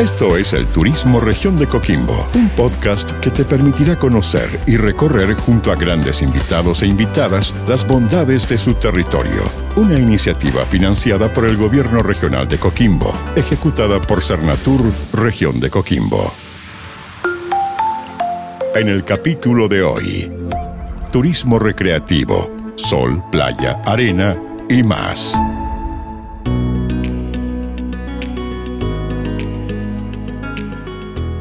Esto es el Turismo Región de Coquimbo, un podcast que te permitirá conocer y recorrer junto a grandes invitados e invitadas las bondades de su territorio. Una iniciativa financiada por el Gobierno Regional de Coquimbo, ejecutada por Cernatur Región de Coquimbo. En el capítulo de hoy, Turismo Recreativo, Sol, Playa, Arena y más.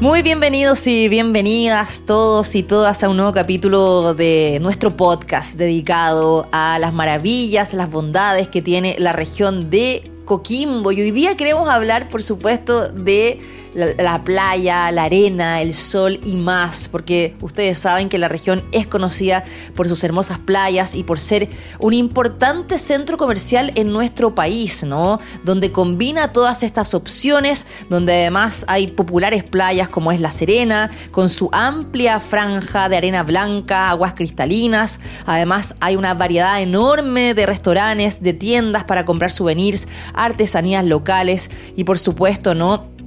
Muy bienvenidos y bienvenidas todos y todas a un nuevo capítulo de nuestro podcast dedicado a las maravillas, las bondades que tiene la región de Coquimbo. Y hoy día queremos hablar, por supuesto, de la, playa, la arena, el sol y más, porque ustedes saben que la región es conocida por sus hermosas playas y por ser un importante centro comercial en nuestro país, ¿no? Donde combina todas estas opciones, donde además hay populares playas como es La Serena, con su amplia franja de arena blanca, aguas cristalinas, además hay una variedad enorme de restaurantes, de tiendas para comprar souvenirs, artesanías locales y por supuesto, ¿no?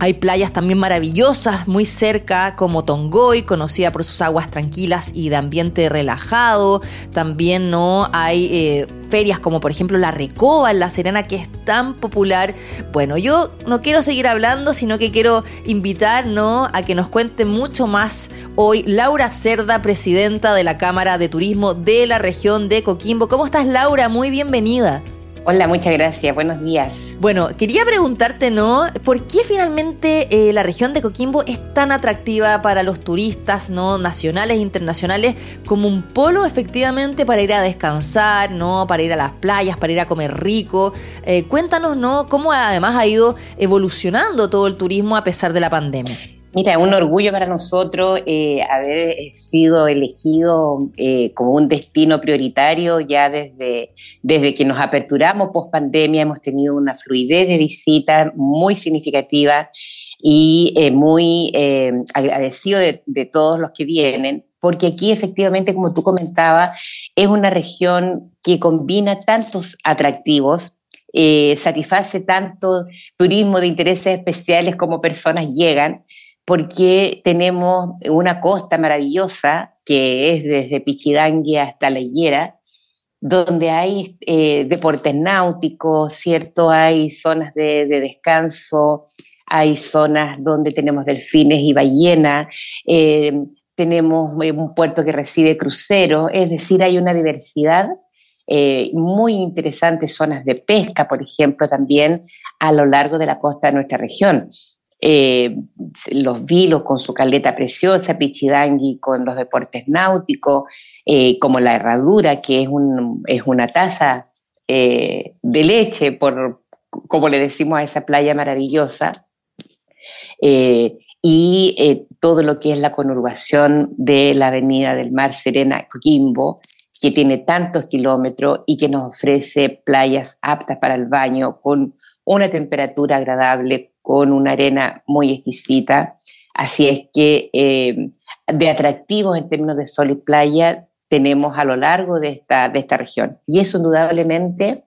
Hay playas también maravillosas muy cerca como Tongoy, conocida por sus aguas tranquilas y de ambiente relajado. También no hay eh, ferias como por ejemplo la Recoba en La Serena que es tan popular. Bueno, yo no quiero seguir hablando, sino que quiero invitar ¿no? a que nos cuente mucho más hoy Laura Cerda, presidenta de la Cámara de Turismo de la región de Coquimbo. ¿Cómo estás Laura? Muy bienvenida. Hola, muchas gracias. Buenos días. Bueno, quería preguntarte, ¿no? ¿Por qué finalmente eh, la región de Coquimbo es tan atractiva para los turistas, ¿no? Nacionales e internacionales como un polo efectivamente para ir a descansar, ¿no? Para ir a las playas, para ir a comer rico. Eh, cuéntanos, ¿no? Cómo además ha ido evolucionando todo el turismo a pesar de la pandemia. Mira, un orgullo para nosotros eh, haber sido elegido eh, como un destino prioritario ya desde, desde que nos aperturamos post pandemia. Hemos tenido una fluidez de visitas muy significativa y eh, muy agradecido de, de, todos los que vienen, porque aquí efectivamente, como tú comentabas, es una región que combina tantos atractivos. satisface tanto turismo de intereses especiales como personas llegan porque tenemos una costa maravillosa que es desde Pichidangui hasta La Higuera, donde hay eh, deportes náuticos, ¿cierto? Hay zonas de, descanso, hay zonas donde tenemos delfines y ballenas, eh, tenemos un puerto que recibe cruceros, es decir, hay una diversidad eh, muy interesante, zonas de pesca, por ejemplo, también a lo largo de la costa de nuestra región. Eh, los vilos con su caleta preciosa, Pichidangui con los deportes náuticos, eh, como la herradura, que es, un, es una taza eh, de leche, por, como le decimos a esa playa maravillosa, y todo lo que es la conurbación de la Avenida del Mar Serena Coquimbo, que tiene tantos kilómetros y que nos ofrece playas aptas para el baño con una temperatura agradable, con una arena muy exquisita. Así es que eh, de atractivos en términos de sol y playa tenemos a lo largo de esta, de esta región. Y eso indudablemente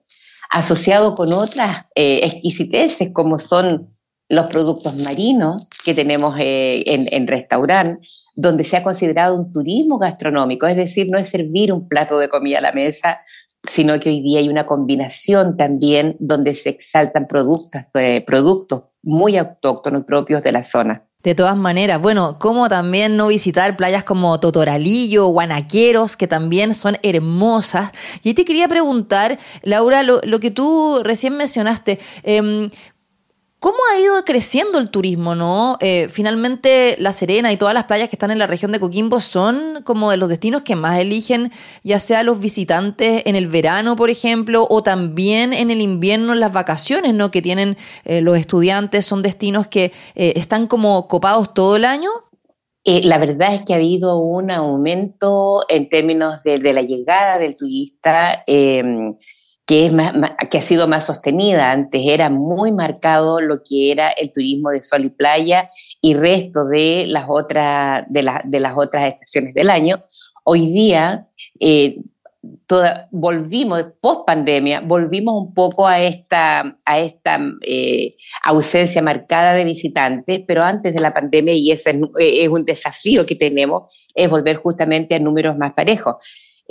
asociado con otras eh, exquisiteces como son los productos marinos que tenemos eh, en, en restaurante, donde se ha considerado un turismo gastronómico, es decir, no es servir un plato de comida a la mesa, sino que hoy día hay una combinación también donde se exaltan productos, productos muy autóctonos propios de la zona. De todas maneras, bueno, como también no visitar playas como Totoralillo, Guanaqueros, que también son hermosas. Y te quería preguntar, Laura, lo, que tú recién mencionaste, eh, ¿Cómo ha ido creciendo el turismo, no? Eh, finalmente, La Serena y todas las playas que están en la región de Coquimbo son como de los destinos que más eligen, ya sea los visitantes en el verano, por ejemplo, o también en el invierno, las vacaciones, ¿no? Que tienen eh, los estudiantes, son destinos que eh, están como copados todo el año. La verdad es que ha habido un aumento en términos de, la llegada del turista em, que, es más, que ha sido más sostenida. Antes era muy marcado lo que era el turismo de sol y playa y resto de las otras, de, de las otras estaciones del año. Hoy día eh, toda, volvimos, post pandemia, volvimos un poco a esta, a esta eh, ausencia marcada de visitantes, pero antes de la pandemia, y ese es, un desafío que tenemos, es volver justamente a números más parejos.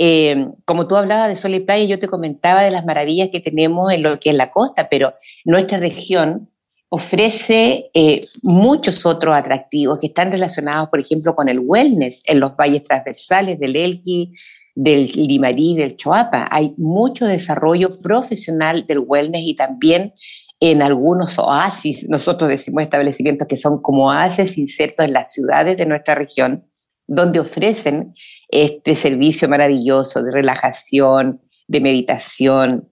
Eh, como tú hablabas de sol y playa, yo te comentaba de las maravillas que tenemos en lo que es la costa, pero nuestra región ofrece eh, muchos otros atractivos que están relacionados, por ejemplo, con el wellness en los valles transversales del Elqui, del Limarí, del Choapa. Hay mucho desarrollo profesional del wellness y también en algunos oasis, nosotros decimos establecimientos que son como oasis insertos en las ciudades de nuestra región, donde ofrecen este servicio maravilloso de relajación, de meditación,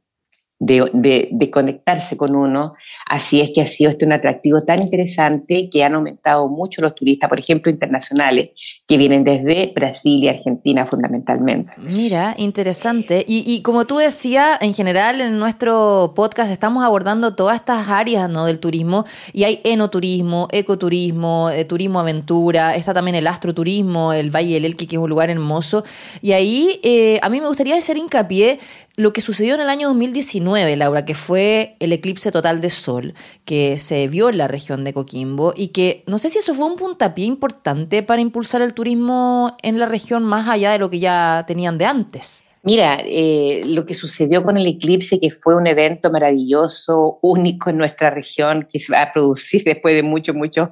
de, conectarse con uno. Así es que ha sido este un atractivo tan interesante que han aumentado mucho los turistas, por ejemplo, internacionales, que vienen desde Brasil y Argentina fundamentalmente. Mira, interesante. Y, como tú decías, en general en nuestro podcast estamos abordando todas estas áreas ¿no? del turismo y hay enoturismo, ecoturismo, eh, turismo aventura, está también el astroturismo, el Valle del Elqui, que es un lugar hermoso. Y ahí eh, a mí me gustaría hacer hincapié lo que sucedió en el año 2019, Laura, que fue el eclipse total de sol que se vio en la región de Coquimbo y que no sé si eso fue un puntapié importante para impulsar el turismo en la región más allá de lo que ya tenían de antes. Mira, eh, lo que sucedió con el eclipse, que fue un evento maravilloso, único en nuestra región, que se va a producir después de muchos, muchos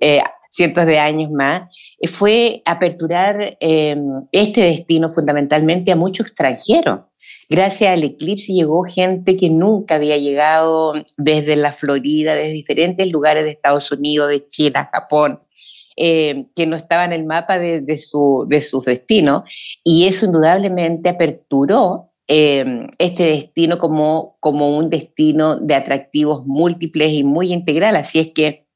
eh, cientos de años más, eh, fue aperturar este destino fundamentalmente a muchos extranjeros. Gracias al eclipse llegó gente que nunca había llegado desde la Florida, desde diferentes lugares de Estados Unidos, de China, Japón, eh, que no estaba en el mapa de, su, de sus destinos. Y eso indudablemente aperturó eh, este destino como, como un destino de atractivos múltiples y muy integral. Así es que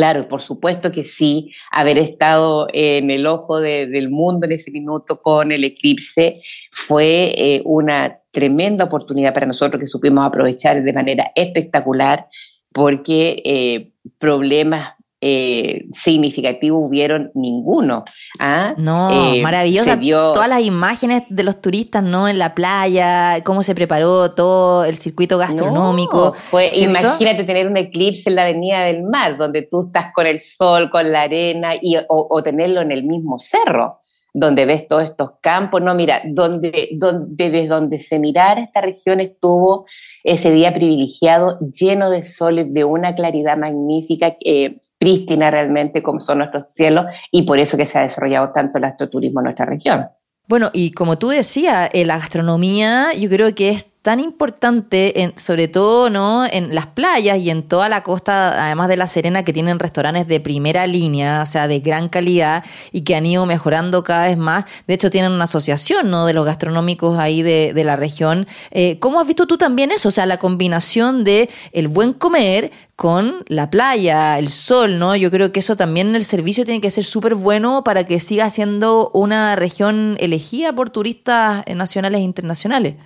Claro, por supuesto que sí, haber estado en el ojo del mundo en ese minuto con el eclipse fue eh, una tremenda oportunidad para nosotros que supimos aprovechar de manera espectacular porque eh, problemas eh, significativo hubieron ninguno. ¿ah? No, eh, maravilloso. Todas las imágenes de los turistas, ¿no? En la playa, cómo se preparó todo el circuito gastronómico. fue, imagínate tener un eclipse en la Avenida del Mar, donde tú estás con el sol, con la arena, y, o, tenerlo en el mismo cerro donde ves todos estos campos. No, mira, donde, donde, desde donde se mirara esta región estuvo ese día privilegiado, lleno de sol, de una claridad magnífica, eh, prístina realmente como son nuestros cielos, y por eso que se ha desarrollado tanto el astroturismo en nuestra región. Bueno, y como tú decías, eh, la gastronomía yo creo que es tan importante, en, sobre todo ¿no? en las playas y en toda la costa, además de La Serena, que tienen restaurantes de primera línea, o sea, de gran calidad y que han ido mejorando cada vez más. De hecho, tienen una asociación ¿no? de los gastronómicos ahí de, de la región. Eh, ¿Cómo has visto tú también eso? O sea, la combinación de el buen comer con la playa, el sol, ¿no? Yo creo que eso también el servicio tiene que ser súper bueno para que siga siendo una región elegida por turistas nacionales e internacionales.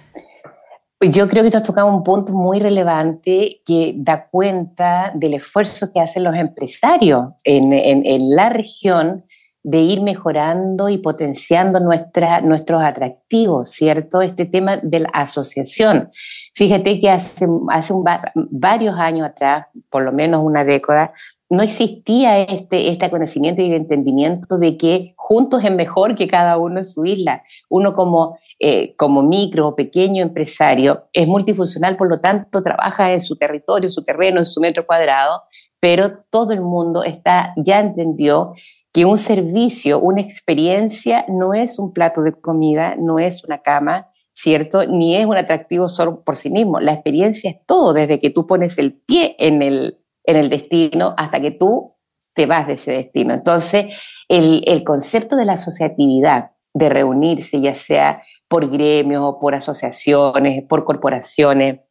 Yo creo que tú has tocado un punto muy relevante que da cuenta del esfuerzo que hacen los empresarios en, la región de ir mejorando y potenciando nuestros atractivos, ¿cierto? Este tema de la asociación. Fíjate que hace, hace varios años atrás, por lo menos una década, no existía este, este conocimiento y el entendimiento de que juntos es mejor que cada uno en su isla. Uno como eh, como micro o pequeño empresario es multifuncional, por lo tanto trabaja en su territorio, su terreno, en su metro cuadrado, pero todo el mundo está, ya entendió que un servicio, una experiencia no es un plato de comida, no es una cama, ¿cierto? Ni es un atractivo solo por sí mismo. La experiencia es todo, desde que tú pones el pie en el, en el destino hasta que tú te vas de ese destino. Entonces, el, el concepto de la asociatividad, de reunirse, ya sea por gremios, por asociaciones, por corporaciones,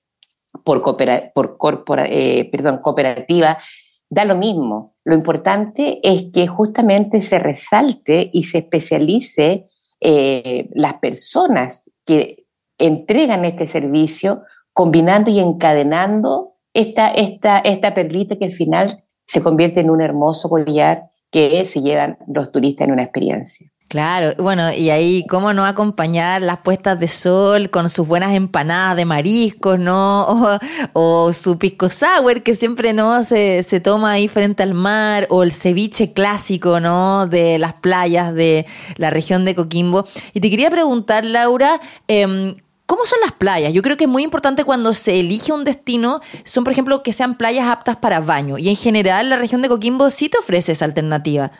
por, por corpora, eh, perdón, cooperativas, da lo mismo. Lo importante es que justamente se resalte y se especialice eh, las personas que entregan este servicio, combinando y encadenando esta, esta, esta perlita que al final se convierte en un hermoso collar que se llevan los turistas en una experiencia. Claro, bueno, y ahí cómo no acompañar las puestas de sol con sus buenas empanadas de mariscos, ¿no? O, su pisco sour que siempre no se, se, toma ahí frente al mar, o el ceviche clásico, ¿no? De las playas de la región de Coquimbo. Y te quería preguntar, Laura, eh, ¿Cómo son las playas? Yo creo que es muy importante cuando se elige un destino, son por ejemplo que sean playas aptas para baño. Y en general la región de Coquimbo sí te ofrece esa alternativa.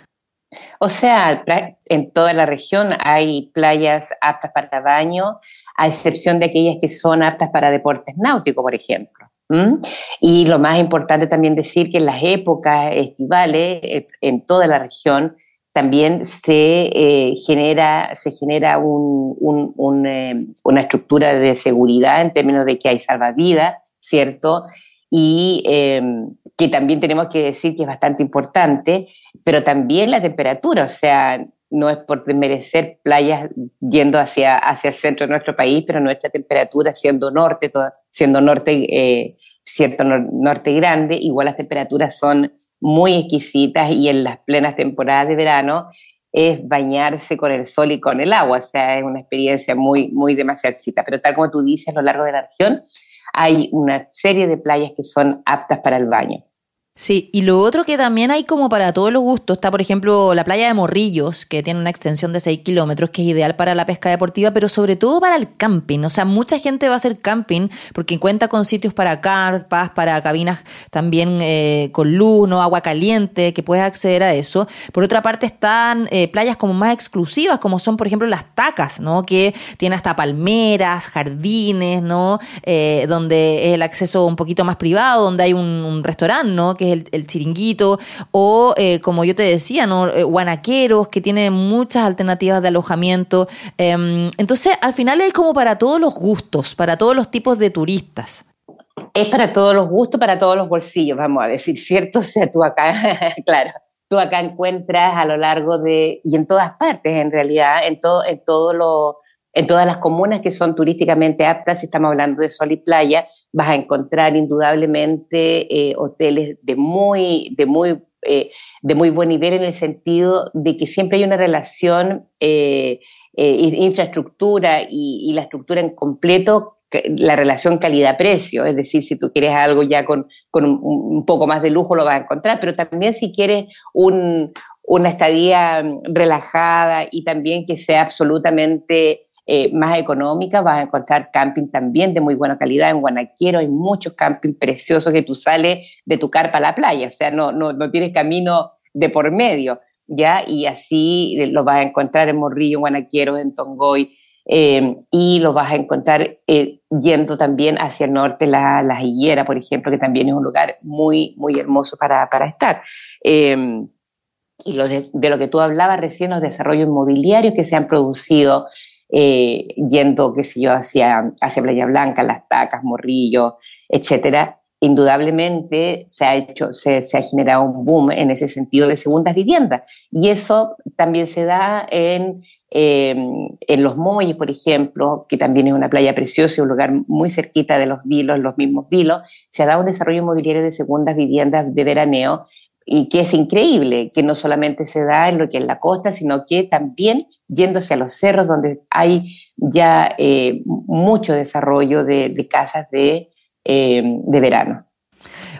O sea, en toda la región hay playas aptas para baño, a excepción de aquellas que son aptas para deportes náuticos, por ejemplo. Y lo más importante también decir que en las épocas estivales, eh, en toda la región, también se eh, genera, se genera eh, una estructura de seguridad en términos de que hay salvavidas, ¿cierto? Y em, que también tenemos que decir que es bastante importante, pero también la temperatura, o sea, no es por desmerecer playas yendo hacia, hacia el centro de nuestro país, pero nuestra temperatura siendo norte, siendo norte, eh, cierto norte grande, igual las temperaturas son muy exquisitas y en las plenas temporadas de verano es bañarse con el sol y con el agua, o sea, es una experiencia muy, muy demasiado exquisita. Pero tal como tú dices, a lo largo de la región hay una serie de playas que son aptas para el baño. Sí, y lo otro que también hay como para todos los gustos, está por ejemplo la playa de Morrillos, que tiene una extensión de 6 kilómetros, que es ideal para la pesca deportiva, pero sobre todo para el camping. O sea, mucha gente va a hacer camping porque cuenta con sitios para carpas, para cabinas también eh, con luz, ¿no? agua caliente, que puedes acceder a eso. Por otra parte están eh, playas como más exclusivas, como son por ejemplo las tacas, ¿no? que tiene hasta palmeras, jardines, ¿no? Eh, donde el acceso un poquito más privado, donde hay un, restaurante, ¿no? Es el, chiringuito, o eh, como yo te decía, ¿no? Eh, guanaqueros, que tiene muchas alternativas de alojamiento. Em, entonces, al final es como para todos los gustos, para todos los tipos de turistas. Es para todos los gustos, para todos los bolsillos, vamos a decir, ¿cierto? O sea, tú acá, claro, tú acá encuentras a lo largo de, y en todas partes en realidad, en todo, en todo lo, en todas las comunas que son turísticamente aptas, si estamos hablando de sol y playa, vas a encontrar indudablemente eh, hoteles de muy, de, muy, eh, de muy buen nivel en el sentido de que siempre hay una relación eh, infraestructura y, la estructura en completo la relación calidad-precio, es decir, si tú quieres algo ya con, un, poco más de lujo lo vas a encontrar, pero también si quieres un, una estadía relajada y también que sea absolutamente eh, más económica, vas a encontrar camping también de muy buena calidad. En Guanaquero hay muchos campings preciosos que tú sales de tu carpa a la playa, o sea, no, no, no tienes camino de por medio, ¿ya? Y así lo vas a encontrar en Morrillo, en Guanaquero, en Tongoy, eh, y lo vas a encontrar eh, yendo también hacia el norte, la, la Higuera, por ejemplo, que también es un lugar muy, muy hermoso para, para estar. y de, de, lo que tú hablabas recién, los desarrollos inmobiliarios que se han producido eh, yendo, qué sé yo, hacia, hacia Playa Blanca, Las Tacas, Morrillo, etcétera, indudablemente se ha hecho, se, ha generado un boom en ese sentido de segundas viviendas. Y eso también se da en, em, en Los Molles, por ejemplo, que también es una playa preciosa un lugar muy cerquita de los vilos, los mismos vilos, se ha dado un desarrollo inmobiliario de segundas viviendas de veraneo y que es increíble, que no solamente se da en lo que es la costa, sino que también yéndose a los cerros donde hay ya eh, mucho desarrollo de, casas de, eh, de verano.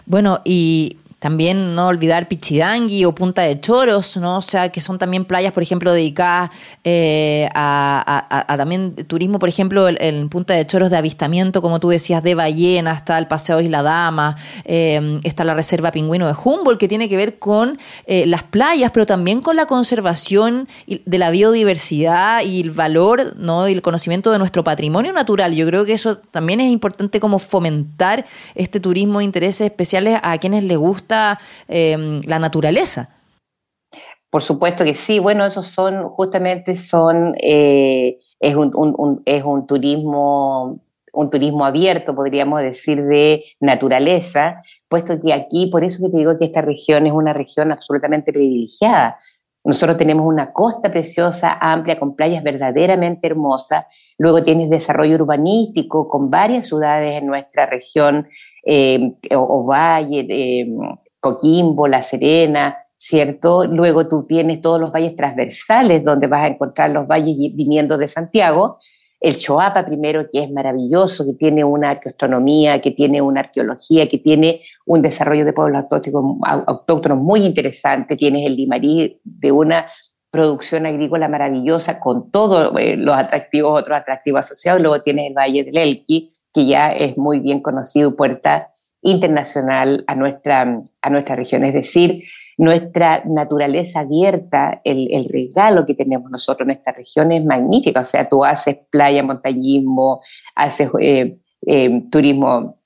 Bueno, y también no olvidar Pichidangui o Punta de Choros, ¿no? O sea, que son también playas, por ejemplo, dedicadas eh, a, también turismo, por ejemplo, en Punta de Choros de avistamiento, como tú decías, de ballenas, está el Paseo Isla Dama, eh, está la Reserva Pingüino de Humboldt, que tiene que ver con eh, las playas, pero también con la conservación de la biodiversidad y el valor, ¿no? Y el conocimiento de nuestro patrimonio natural. Yo creo que eso también es importante como fomentar este turismo de intereses especiales a quienes les gusta Em, la naturaleza. Por supuesto que sí. Bueno, esos son, justamente son, eh, es, un, es un turismo un turismo abierto, podríamos decir, de naturaleza, puesto que aquí, por eso que te digo que esta región es una región absolutamente privilegiada. Nosotros tenemos una costa preciosa, amplia, con playas verdaderamente hermosas. Luego tienes desarrollo urbanístico con varias ciudades en nuestra región, eh, Ovalle, eh, Coquimbo, La Serena, ¿cierto? Luego tú tienes todos los valles transversales donde vas a encontrar los valles viniendo de Santiago. El Choapa primero, que es maravilloso, que tiene una arqueoastronomía, que tiene una arqueología, que tiene un desarrollo de pueblos autóctonos muy interesante. Tienes el Limarí de una producción agrícola maravillosa con todos eh, los atractivos, otros atractivos asociados. Luego tienes el Valle del Elqui, que ya es muy bien conocido, puerta internacional a nuestra, a nuestra región. Es decir, nuestra naturaleza abierta, el, regalo que tenemos nosotros en esta región es magnífico. O sea, tú haces playa, montañismo, haces eh, eh, turismo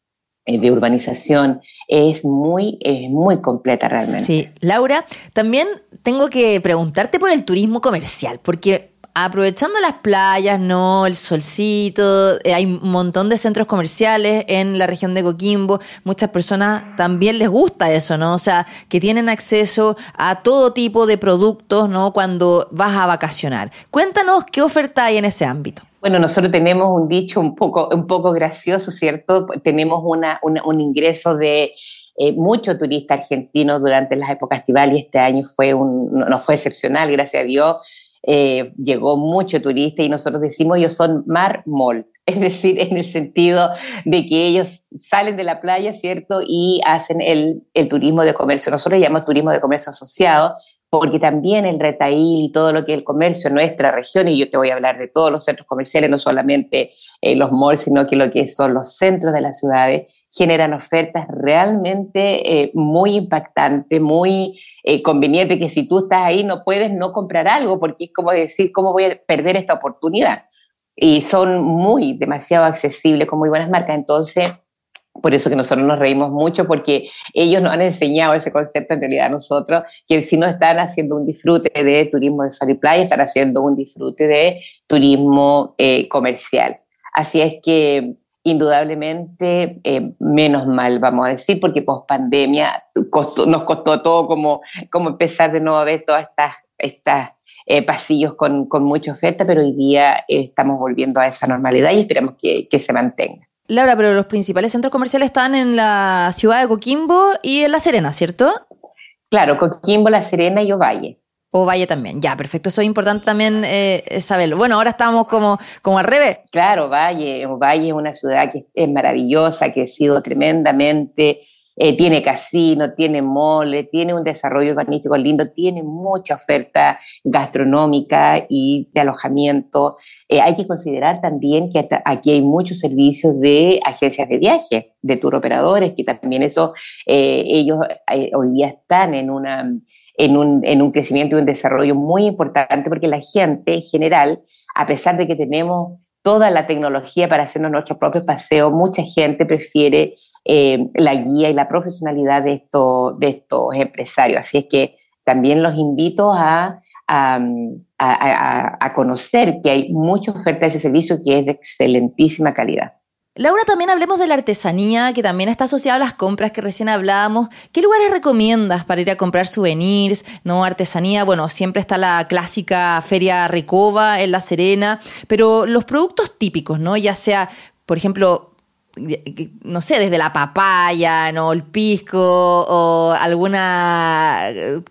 eh, de urbanización, es muy, es muy completa realmente. Sí, Laura, también tengo que preguntarte por el turismo comercial, porque aprovechando las playas, ¿no? El solcito, eh, hay un montón de centros comerciales en la región de Coquimbo. Muchas personas también les gusta eso, ¿no? O sea, que tienen acceso a todo tipo de productos, ¿no? Cuando vas a vacacionar. Cuéntanos qué oferta hay en ese ámbito. Bueno, nosotros tenemos un dicho un poco, un poco gracioso, ¿cierto? Tenemos una, un ingreso de eh, mucho turista argentino durante las épocas estivales y este año fue un, no fue excepcional, gracias a Dios eh, llegó mucho turista y nosotros decimos ellos son mar-mol, es decir, en el sentido de que ellos salen de la playa, ¿cierto? Y hacen el, el turismo de comercio. Nosotros llamamos turismo de comercio asociado porque también el retail y todo lo que es el comercio en nuestra región, y yo te voy a hablar de todos los centros comerciales, no solamente eh, los malls, sino que lo que son los centros de las ciudades, generan ofertas realmente eh, muy impactantes, muy eh, convenientes, que si tú estás ahí no puedes no comprar algo, porque es como decir, ¿cómo voy a perder esta oportunidad? Y son muy, demasiado accesibles, con muy buenas marcas. Entonces, por eso que nosotros nos reímos mucho, porque ellos nos han enseñado ese concepto en realidad a nosotros, que si no están haciendo un disfrute de turismo de sol y playa, están haciendo un disfrute de turismo eh, comercial. Así es que indudablemente eh, menos mal, vamos a decir, porque post pandemia nos costó todo como, como empezar de nuevo a ver todas estas, estas eh, pasillos con, con, mucha oferta, pero hoy día estamos volviendo a esa normalidad y esperamos que, que, se mantenga. Laura, pero los principales centros comerciales están en la ciudad de Coquimbo y en La Serena, ¿cierto? Claro, Coquimbo, La Serena y Ovalle. O Valle también, ya, perfecto. Eso es importante también eh, saberlo. Bueno, ahora estamos como, como al revés. Claro, Valle, Valle es una ciudad que es maravillosa, que ha sido tremendamente, eh, tiene casino, tiene mole, tiene un desarrollo urbanístico lindo, tiene mucha oferta gastronómica y de alojamiento. Eh, hay que considerar también que aquí hay muchos servicios de agencias de viaje, de tour operadores, que también eso, ellos hoy día están en una en un, en un crecimiento y un desarrollo muy importante porque la gente en general, a pesar de que tenemos toda la tecnología para hacernos nuestros propios paseos, mucha gente prefiere eh, la guía y la profesionalidad de, esto, de estos empresarios. Así es que también los invito a, a, a, a conocer que hay mucha oferta de ese servicio que es de excelentísima calidad. Laura, también hablemos de la artesanía, que también está asociada a las compras que recién hablábamos. ¿Qué lugares recomiendas para ir a comprar souvenirs, no artesanía? Bueno, siempre está la clásica Feria Recoba en La Serena, pero los productos típicos, ¿no? Ya sea, por ejemplo, no sé, desde la papaya, ¿no? El pisco o alguna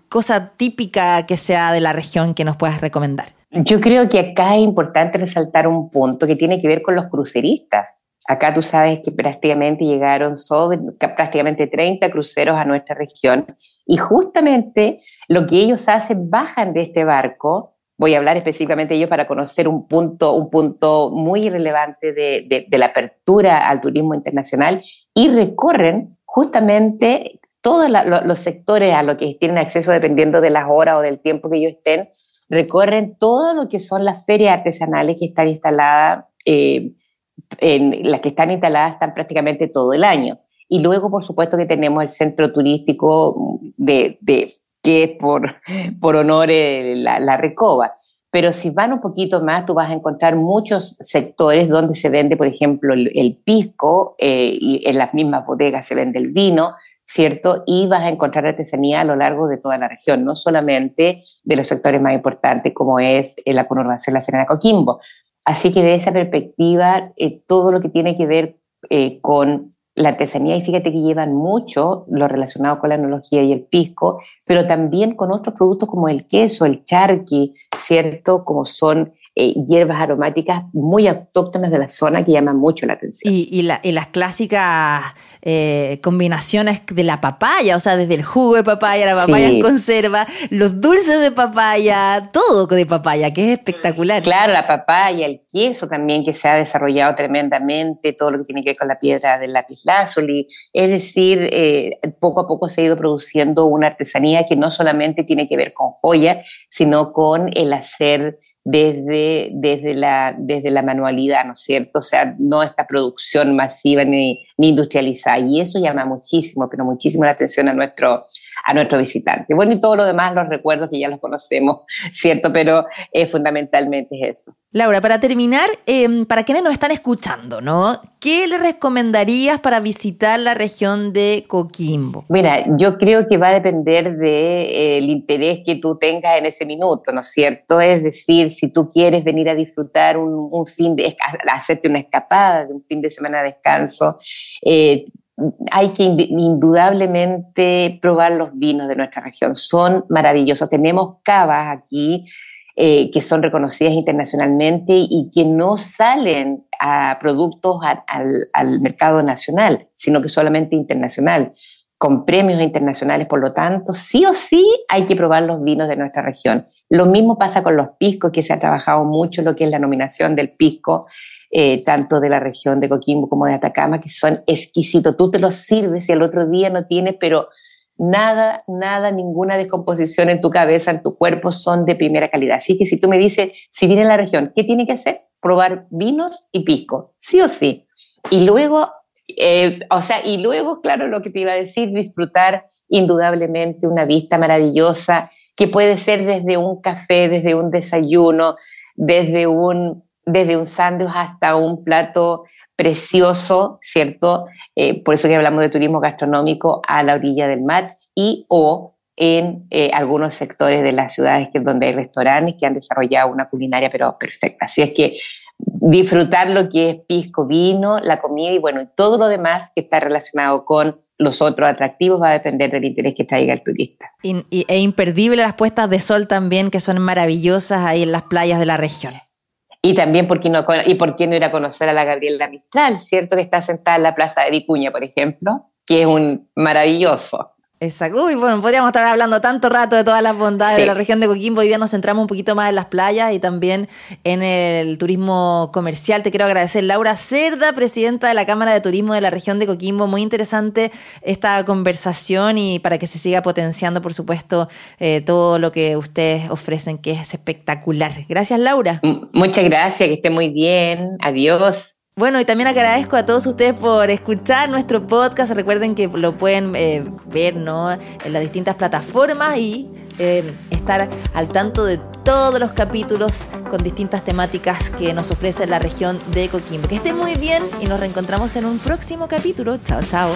cosa típica que sea de la región que nos puedas recomendar. Yo creo que acá es importante resaltar un punto que tiene que ver con los cruceristas. Acá tú sabes que prácticamente llegaron prácticamente 30 cruceros a nuestra región y justamente lo que ellos hacen, bajan de este barco, voy a hablar específicamente de ellos para conocer un punto, un punto muy relevante de, de, la apertura al turismo internacional y recorren justamente todos los sectores a los que tienen acceso dependiendo de las horas o del tiempo que ellos estén, recorren todo lo que son las ferias artesanales que están instaladas. Eh, en las que están instaladas están prácticamente todo el año. Y luego, por supuesto, que tenemos el centro turístico de, de que es por, por honor la, la, Recoba. Pero si van un poquito más, tú vas a encontrar muchos sectores donde se vende, por ejemplo, el, pisco, eh, y en las mismas bodegas se vende el vino, ¿cierto? Y vas a encontrar artesanía a lo largo de toda la región, no solamente de los sectores más importantes como es eh, la conurbación La Serena Coquimbo. Así que de esa perspectiva, eh, todo lo que tiene que ver con la artesanía, y fíjate que llevan mucho lo relacionado con la enología y el pisco, pero también con otros productos como el queso, el charqui, ¿cierto? Como son eh, hierbas aromáticas muy autóctonas de la zona que llaman mucho la atención. Y, las clásicas eh, combinaciones de la papaya, o sea, desde el jugo de papaya, la papaya en conserva, los dulces de papaya, todo de papaya, que es espectacular. Claro, la papaya, el queso también que se ha desarrollado tremendamente, todo lo que tiene que ver con la piedra del lapislázuli. Es decir, eh, poco a poco se ha ido produciendo una artesanía que no solamente tiene que ver con joya, sino con el hacer desde, desde, la, desde la manualidad, ¿no es cierto? O sea, no esta producción masiva ni, ni industrializada. Y eso llama muchísimo, pero muchísimo la atención a nuestro, a nuestro visitante. Bueno, y todo lo demás, los recuerdos que ya los conocemos, ¿cierto? Pero eh, fundamentalmente es eso. Laura, para terminar, em, para quienes nos están escuchando, ¿no? ¿Qué le recomendarías para visitar la región de Coquimbo? Mira, yo creo que va a depender del de, eh, interés que tú tengas en ese minuto, ¿no es cierto? Es decir, si tú quieres venir a disfrutar un, un fin de, hacerte una escapada de un fin de semana de descanso, eh, hay que indudablemente probar los vinos de nuestra región. Son maravillosos. Tenemos cavas aquí eh, que son reconocidas internacionalmente y que no salen a productos al, mercado nacional, sino que solamente internacional, con premios internacionales. Por lo tanto, sí o sí hay que probar los vinos de nuestra región. Lo mismo pasa con los piscos, que se ha trabajado mucho lo que es la nominación del pisco eh, tanto de la región de Coquimbo como de Atacama, que son exquisitos. Tú te los sirves y al otro día no tienes, pero nada, nada, ninguna descomposición en tu cabeza, en tu cuerpo, son de primera calidad. Así que si tú me dices, si viene a la región, ¿qué tiene que hacer? Probar vinos y pisco, sí o sí. Y luego, eh, o sea, y luego, claro, lo que te iba a decir, disfrutar indudablemente una vista maravillosa, que puede ser desde un café, desde un desayuno, desde un desde un sándwich hasta un plato precioso, ¿cierto? Eh, por eso que hablamos de turismo gastronómico a la orilla del mar y o en eh, algunos sectores de las ciudades que, donde hay restaurantes que han desarrollado una culinaria pero perfecta. Así es que disfrutar lo que es pisco, vino, la comida y bueno, y todo lo demás que está relacionado con los otros atractivos va a depender del interés que traiga el turista. Y, e imperdible las puestas de sol también que son maravillosas ahí en las playas de la región. Y también, ¿por qué no, y por qué no ir a conocer a la Gabriela Mistral, ¿cierto? Que está sentada en la Plaza de Vicuña, por ejemplo, que es un maravilloso. Exacto. Uy, bueno, podríamos estar hablando tanto rato de todas las bondades de la región de Coquimbo. Hoy día nos centramos un poquito más en las playas y también en el turismo comercial. Te quiero agradecer, Laura Cerda, presidenta de la Cámara de Turismo de la región de Coquimbo. Muy interesante esta conversación y para que se siga potenciando, por supuesto, eh, todo lo que ustedes ofrecen, que es espectacular. Gracias, Laura. Muchas gracias, que esté muy bien. Adiós. Bueno, y también agradezco a todos ustedes por escuchar nuestro podcast. Recuerden que lo pueden eh, ver ¿no? en las distintas plataformas y eh, estar al tanto de todos los capítulos con distintas temáticas que nos ofrece la región de Coquimbo. Que estén muy bien y nos reencontramos en un próximo capítulo. Chao, chao.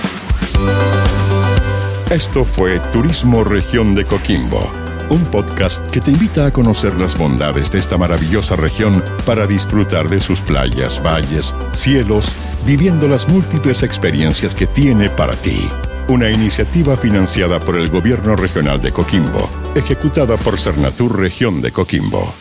Esto fue Turismo Región de Coquimbo un podcast que te invita a conocer las bondades de esta maravillosa región para disfrutar de sus playas, valles, cielos, viviendo las múltiples experiencias que tiene para ti. Una iniciativa financiada por el Gobierno Regional de Coquimbo, ejecutada por Cernatur Región de Coquimbo.